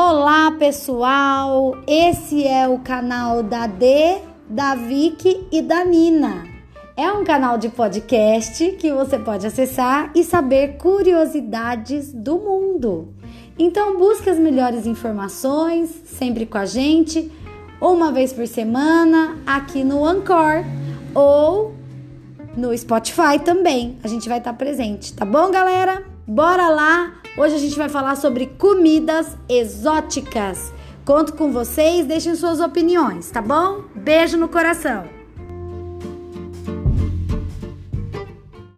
Olá, pessoal! Esse é o canal da D, da Vicky e da Nina. É um canal de podcast que você pode acessar e saber curiosidades do mundo. Então, busque as melhores informações sempre com a gente, uma vez por semana, aqui no Anchor ou no Spotify também. A gente vai estar presente, tá bom, galera? Bora lá! Hoje a gente vai falar sobre comidas exóticas. Conto com vocês, deixem suas opiniões, tá bom? Beijo no coração!